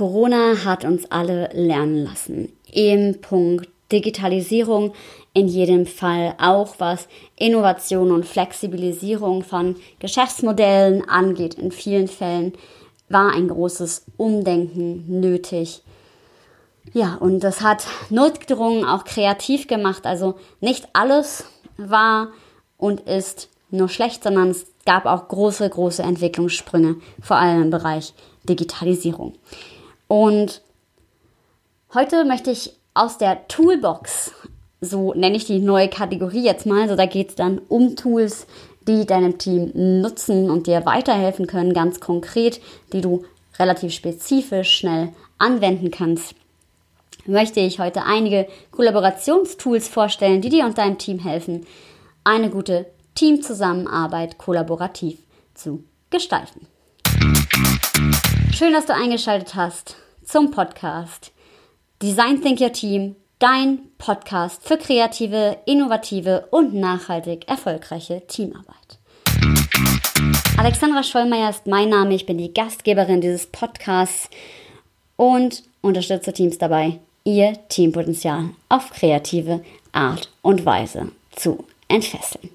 Corona hat uns alle lernen lassen. Im Punkt Digitalisierung in jedem Fall auch was Innovation und Flexibilisierung von Geschäftsmodellen angeht. In vielen Fällen war ein großes Umdenken nötig. Ja, und das hat notgedrungen auch kreativ gemacht. Also nicht alles war und ist nur schlecht, sondern es gab auch große, große Entwicklungssprünge, vor allem im Bereich Digitalisierung. Und heute möchte ich aus der Toolbox, so nenne ich die neue Kategorie jetzt mal, so da geht es dann um Tools, die deinem Team nutzen und dir weiterhelfen können, ganz konkret, die du relativ spezifisch schnell anwenden kannst, möchte ich heute einige Kollaborationstools vorstellen, die dir und deinem Team helfen, eine gute Teamzusammenarbeit kollaborativ zu gestalten. Schön, dass du eingeschaltet hast zum Podcast Design Think Your Team, dein Podcast für kreative, innovative und nachhaltig erfolgreiche Teamarbeit. Alexandra Schollmeier ist mein Name, ich bin die Gastgeberin dieses Podcasts und unterstütze Teams dabei, ihr Teampotenzial auf kreative Art und Weise zu entfesseln.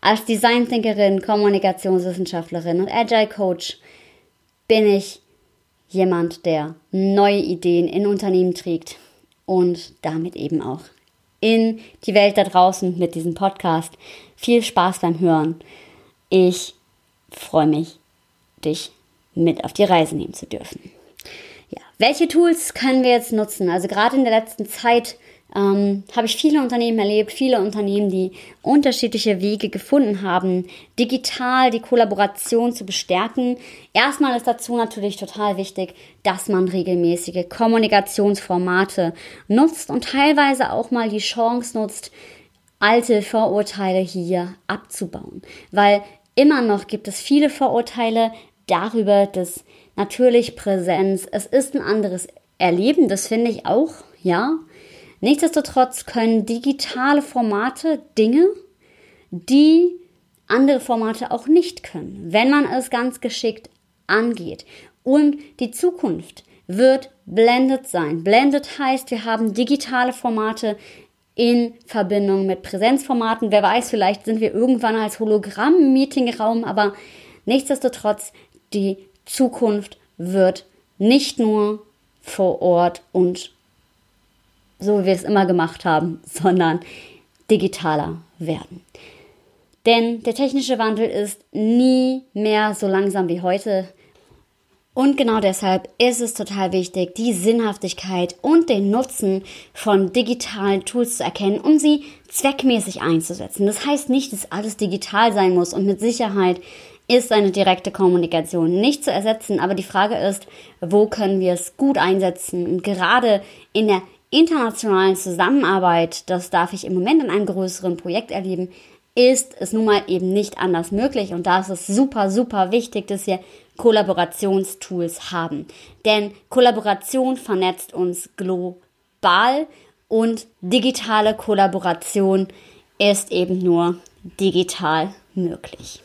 Als Design Thinkerin, Kommunikationswissenschaftlerin und Agile Coach bin ich jemand, der neue Ideen in Unternehmen trägt und damit eben auch in die Welt da draußen mit diesem Podcast. Viel Spaß beim Hören. Ich freue mich, dich mit auf die Reise nehmen zu dürfen. Ja, welche Tools können wir jetzt nutzen? Also gerade in der letzten Zeit ähm, habe ich viele Unternehmen erlebt, viele Unternehmen, die unterschiedliche Wege gefunden haben, digital die Kollaboration zu bestärken. Erstmal ist dazu natürlich total wichtig, dass man regelmäßige Kommunikationsformate nutzt und teilweise auch mal die Chance nutzt, alte Vorurteile hier abzubauen. Weil immer noch gibt es viele Vorurteile darüber, dass natürlich Präsenz, es ist ein anderes Erleben, das finde ich auch, ja. Nichtsdestotrotz können digitale Formate Dinge, die andere Formate auch nicht können, wenn man es ganz geschickt angeht. Und die Zukunft wird blended sein. Blended heißt, wir haben digitale Formate in Verbindung mit Präsenzformaten. Wer weiß, vielleicht sind wir irgendwann als Hologramm-Meetingraum, aber nichtsdestotrotz, die Zukunft wird nicht nur vor Ort und so wie wir es immer gemacht haben, sondern digitaler werden. Denn der technische Wandel ist nie mehr so langsam wie heute. Und genau deshalb ist es total wichtig, die Sinnhaftigkeit und den Nutzen von digitalen Tools zu erkennen, um sie zweckmäßig einzusetzen. Das heißt nicht, dass alles digital sein muss und mit Sicherheit ist eine direkte Kommunikation nicht zu ersetzen, aber die Frage ist, wo können wir es gut einsetzen? Und gerade in der internationalen Zusammenarbeit, das darf ich im Moment in einem größeren Projekt erleben, ist es nun mal eben nicht anders möglich. Und da ist es super, super wichtig, dass wir Kollaborationstools haben. Denn Kollaboration vernetzt uns global und digitale Kollaboration ist eben nur digital möglich.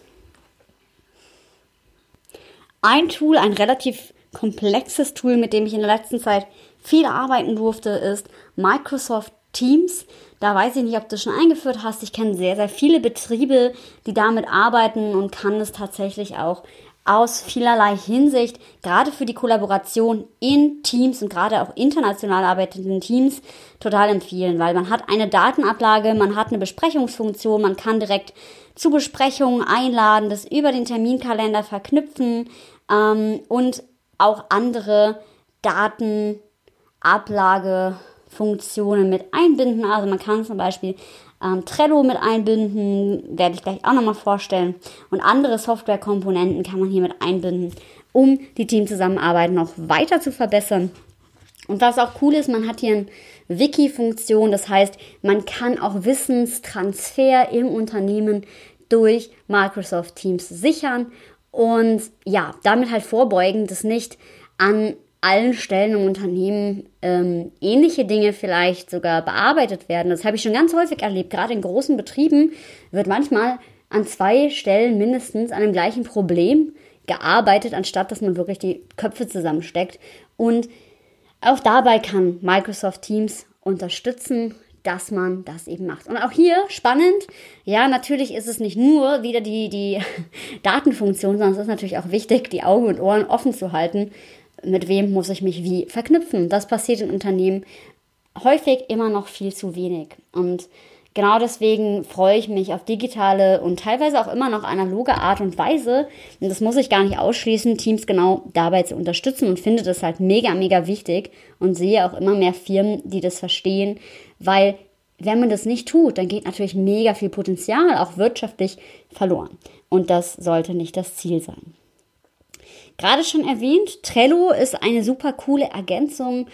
Ein Tool, ein relativ komplexes Tool, mit dem ich in der letzten Zeit viel arbeiten durfte, ist Microsoft Teams. Da weiß ich nicht, ob du schon eingeführt hast. Ich kenne sehr, sehr viele Betriebe, die damit arbeiten und kann es tatsächlich auch aus vielerlei Hinsicht, gerade für die Kollaboration in Teams und gerade auch international arbeitenden Teams, total empfehlen, weil man hat eine Datenablage, man hat eine Besprechungsfunktion, man kann direkt zu Besprechungen einladen, das über den Terminkalender verknüpfen ähm, und auch andere Datenablagefunktionen mit einbinden. Also man kann zum Beispiel ähm, Trello mit einbinden, werde ich gleich auch nochmal vorstellen. Und andere Softwarekomponenten kann man hier mit einbinden, um die Teamzusammenarbeit noch weiter zu verbessern. Und was auch cool ist, man hat hier eine Wiki-Funktion, das heißt, man kann auch Wissenstransfer im Unternehmen durch Microsoft Teams sichern und ja, damit halt vorbeugen, dass nicht an allen Stellen im Unternehmen ähm, ähnliche Dinge vielleicht sogar bearbeitet werden. Das habe ich schon ganz häufig erlebt. Gerade in großen Betrieben wird manchmal an zwei Stellen mindestens an dem gleichen Problem gearbeitet, anstatt dass man wirklich die Köpfe zusammensteckt. Und auch dabei kann Microsoft Teams unterstützen, dass man das eben macht. Und auch hier spannend, ja, natürlich ist es nicht nur wieder die, die Datenfunktion, sondern es ist natürlich auch wichtig, die Augen und Ohren offen zu halten. Mit wem muss ich mich wie verknüpfen? Das passiert in Unternehmen häufig immer noch viel zu wenig. Und genau deswegen freue ich mich auf digitale und teilweise auch immer noch analoge Art und Weise. Und das muss ich gar nicht ausschließen, Teams genau dabei zu unterstützen und finde das halt mega, mega wichtig und sehe auch immer mehr Firmen, die das verstehen, weil wenn man das nicht tut, dann geht natürlich mega viel Potenzial, auch wirtschaftlich, verloren. Und das sollte nicht das Ziel sein. Gerade schon erwähnt, Trello ist eine super coole Ergänzung,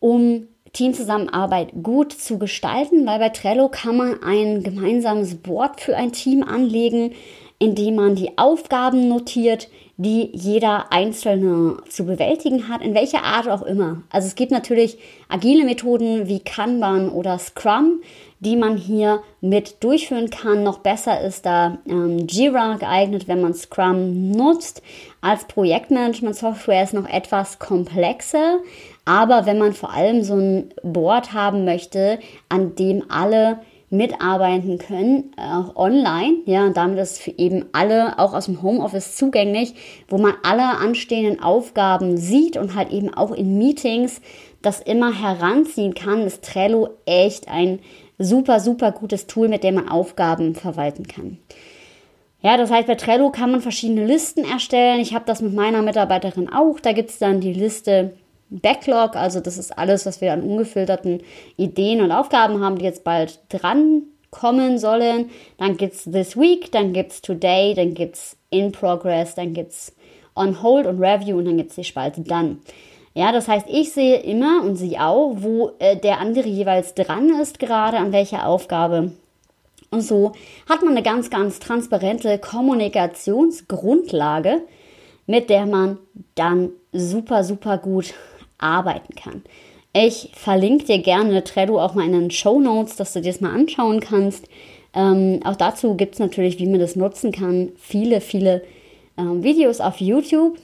um Teamzusammenarbeit gut zu gestalten, weil bei Trello kann man ein gemeinsames Board für ein Team anlegen, in dem man die Aufgaben notiert, die jeder Einzelne zu bewältigen hat, in welcher Art auch immer. Also es gibt natürlich agile Methoden wie Kanban oder Scrum, die man hier mit durchführen kann. Noch besser ist da ähm, Jira geeignet, wenn man Scrum nutzt. Als Projektmanagement-Software ist noch etwas komplexer, aber wenn man vor allem so ein Board haben möchte, an dem alle mitarbeiten können, auch online. Ja, und damit ist für eben alle auch aus dem Homeoffice zugänglich, wo man alle anstehenden Aufgaben sieht und halt eben auch in Meetings das immer heranziehen kann, ist Trello echt ein super, super gutes Tool, mit dem man Aufgaben verwalten kann. Ja, das heißt, bei Trello kann man verschiedene Listen erstellen. Ich habe das mit meiner Mitarbeiterin auch. Da gibt es dann die Liste Backlog, also das ist alles, was wir an ungefilterten Ideen und Aufgaben haben, die jetzt bald dran kommen sollen. Dann gibt es This Week, dann gibt es Today, dann gibt es In Progress, dann gibt es On Hold und Review und dann gibt es die Spalte Dann. Ja, das heißt, ich sehe immer und sie auch, wo äh, der andere jeweils dran ist, gerade an welcher Aufgabe. Und so hat man eine ganz, ganz transparente Kommunikationsgrundlage, mit der man dann super, super gut arbeiten kann. Ich verlinke dir gerne Trello auch mal in den Show Notes, dass du dir das mal anschauen kannst. Ähm, auch dazu gibt es natürlich, wie man das nutzen kann, viele, viele ähm, Videos auf YouTube.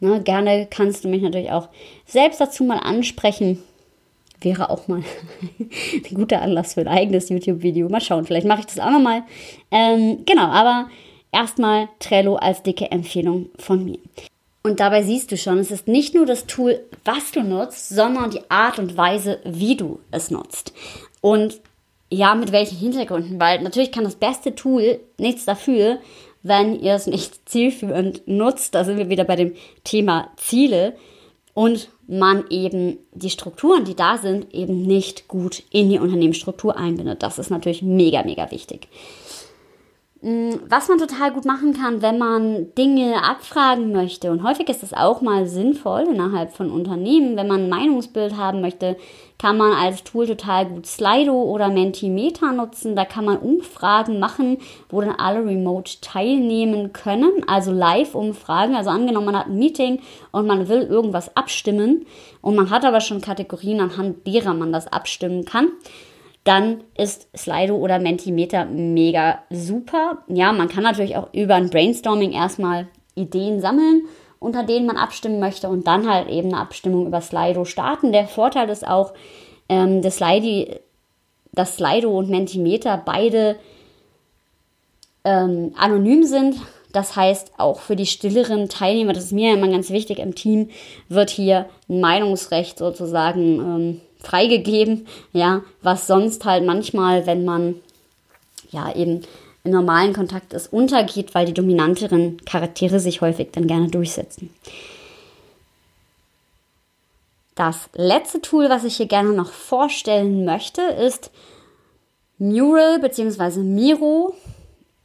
Ne, gerne kannst du mich natürlich auch selbst dazu mal ansprechen. Wäre auch mal ein guter Anlass für ein eigenes YouTube-Video. Mal schauen, vielleicht mache ich das auch nochmal. Ähm, genau, aber erstmal Trello als dicke Empfehlung von mir. Und dabei siehst du schon, es ist nicht nur das Tool, was du nutzt, sondern die Art und Weise, wie du es nutzt. Und ja, mit welchen Hintergründen, weil natürlich kann das beste Tool nichts dafür, wenn ihr es nicht zielführend nutzt. Da sind wir wieder bei dem Thema Ziele und man eben die Strukturen, die da sind, eben nicht gut in die Unternehmensstruktur einbindet. Das ist natürlich mega, mega wichtig. Mm, was man total gut machen kann, wenn man Dinge abfragen möchte, und häufig ist es auch mal sinnvoll innerhalb von Unternehmen, wenn man ein Meinungsbild haben möchte, kann man als Tool total gut Slido oder Mentimeter nutzen. Da kann man Umfragen machen, wo dann alle remote teilnehmen können, also Live-Umfragen. Also angenommen, man hat ein Meeting und man will irgendwas abstimmen. Und man hat aber schon Kategorien, anhand derer man das abstimmen kann dann ist Slido oder Mentimeter mega super. Ja, man kann natürlich auch über ein Brainstorming erstmal Ideen sammeln, unter denen man abstimmen möchte und dann halt eben eine Abstimmung über Slido starten. Der Vorteil ist auch, ähm, dass, Slidi, dass Slido und Mentimeter beide ähm, anonym sind. Das heißt, auch für die stilleren Teilnehmer, das ist mir immer ganz wichtig im Team, wird hier ein Meinungsrecht sozusagen ähm, freigegeben, ja, was sonst halt manchmal, wenn man ja eben im normalen Kontakt ist, untergeht, weil die dominanteren Charaktere sich häufig dann gerne durchsetzen. Das letzte Tool, was ich hier gerne noch vorstellen möchte, ist Mural bzw. Miro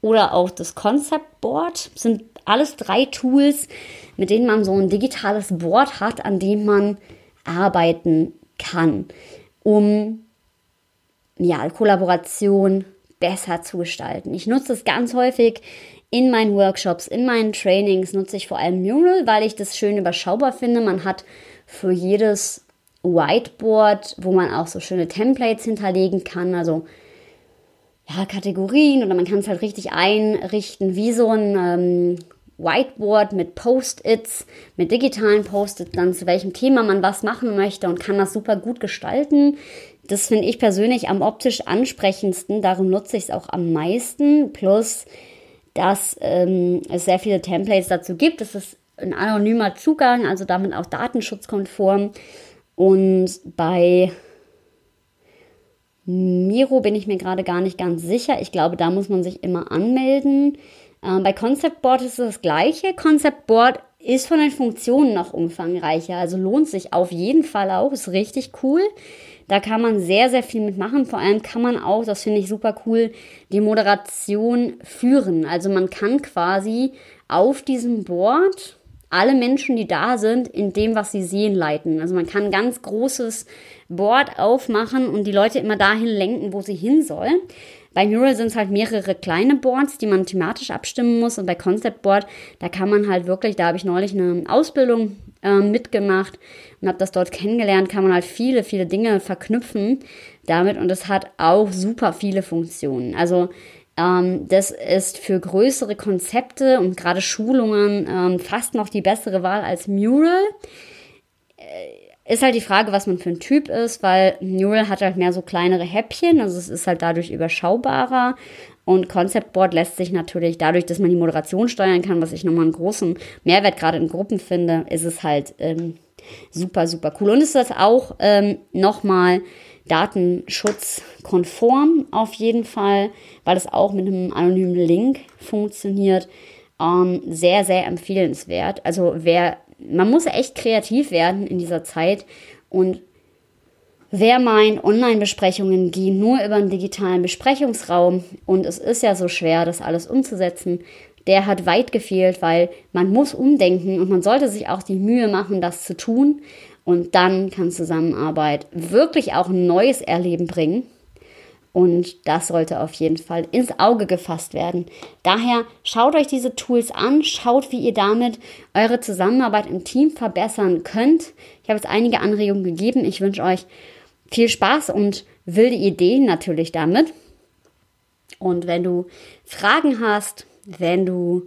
oder auch das Concept Board. Sind alles drei Tools, mit denen man so ein digitales Board hat, an dem man arbeiten kann, um ja, Kollaboration besser zu gestalten. Ich nutze es ganz häufig in meinen Workshops, in meinen Trainings nutze ich vor allem Mural, weil ich das schön überschaubar finde. Man hat für jedes Whiteboard, wo man auch so schöne Templates hinterlegen kann, also ja, Kategorien oder man kann es halt richtig einrichten, wie so ein ähm, Whiteboard mit Post-its, mit digitalen Post-its, dann zu welchem Thema man was machen möchte und kann das super gut gestalten. Das finde ich persönlich am optisch ansprechendsten, darum nutze ich es auch am meisten. Plus, dass ähm, es sehr viele Templates dazu gibt. Es ist ein anonymer Zugang, also damit auch datenschutzkonform. Und bei Miro bin ich mir gerade gar nicht ganz sicher. Ich glaube, da muss man sich immer anmelden. Ähm, bei Concept Board ist es das gleiche. Concept Board ist von den Funktionen noch umfangreicher, also lohnt sich auf jeden Fall auch, ist richtig cool. Da kann man sehr, sehr viel mitmachen. Vor allem kann man auch, das finde ich super cool, die Moderation führen. Also man kann quasi auf diesem Board alle Menschen, die da sind, in dem, was sie sehen, leiten. Also man kann ein ganz großes Board aufmachen und die Leute immer dahin lenken, wo sie hin sollen. Bei Mural sind es halt mehrere kleine Boards, die man thematisch abstimmen muss. Und bei Concept Board, da kann man halt wirklich, da habe ich neulich eine Ausbildung äh, mitgemacht und habe das dort kennengelernt, kann man halt viele, viele Dinge verknüpfen damit. Und es hat auch super viele Funktionen. Also ähm, das ist für größere Konzepte und gerade Schulungen ähm, fast noch die bessere Wahl als Mural. Ist halt die Frage, was man für ein Typ ist, weil Mural hat halt mehr so kleinere Häppchen, also es ist halt dadurch überschaubarer. Und Concept Board lässt sich natürlich dadurch, dass man die Moderation steuern kann, was ich nochmal einen großen Mehrwert gerade in Gruppen finde, ist es halt ähm, super, super cool. Und ist das auch ähm, nochmal datenschutzkonform auf jeden Fall, weil es auch mit einem anonymen Link funktioniert. Ähm, sehr, sehr empfehlenswert. Also wer, man muss echt kreativ werden in dieser Zeit und Wer meint, Online-Besprechungen gehen nur über einen digitalen Besprechungsraum und es ist ja so schwer, das alles umzusetzen, der hat weit gefehlt, weil man muss umdenken und man sollte sich auch die Mühe machen, das zu tun. Und dann kann Zusammenarbeit wirklich auch ein neues Erleben bringen. Und das sollte auf jeden Fall ins Auge gefasst werden. Daher schaut euch diese Tools an, schaut, wie ihr damit eure Zusammenarbeit im Team verbessern könnt. Ich habe jetzt einige Anregungen gegeben. Ich wünsche euch viel Spaß und wilde Ideen natürlich damit. Und wenn du Fragen hast, wenn du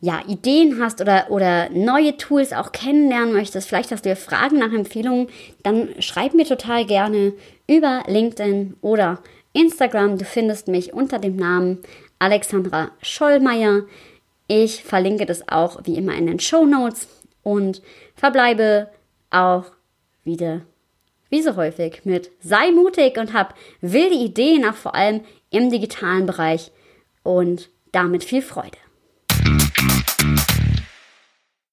ja, Ideen hast oder, oder neue Tools auch kennenlernen möchtest, vielleicht hast du ja Fragen nach Empfehlungen, dann schreib mir total gerne über LinkedIn oder Instagram. Du findest mich unter dem Namen Alexandra Schollmeier. Ich verlinke das auch wie immer in den Show Notes und verbleibe auch wieder wie so häufig mit sei mutig und hab wilde Ideen, auch vor allem im digitalen Bereich und damit viel Freude.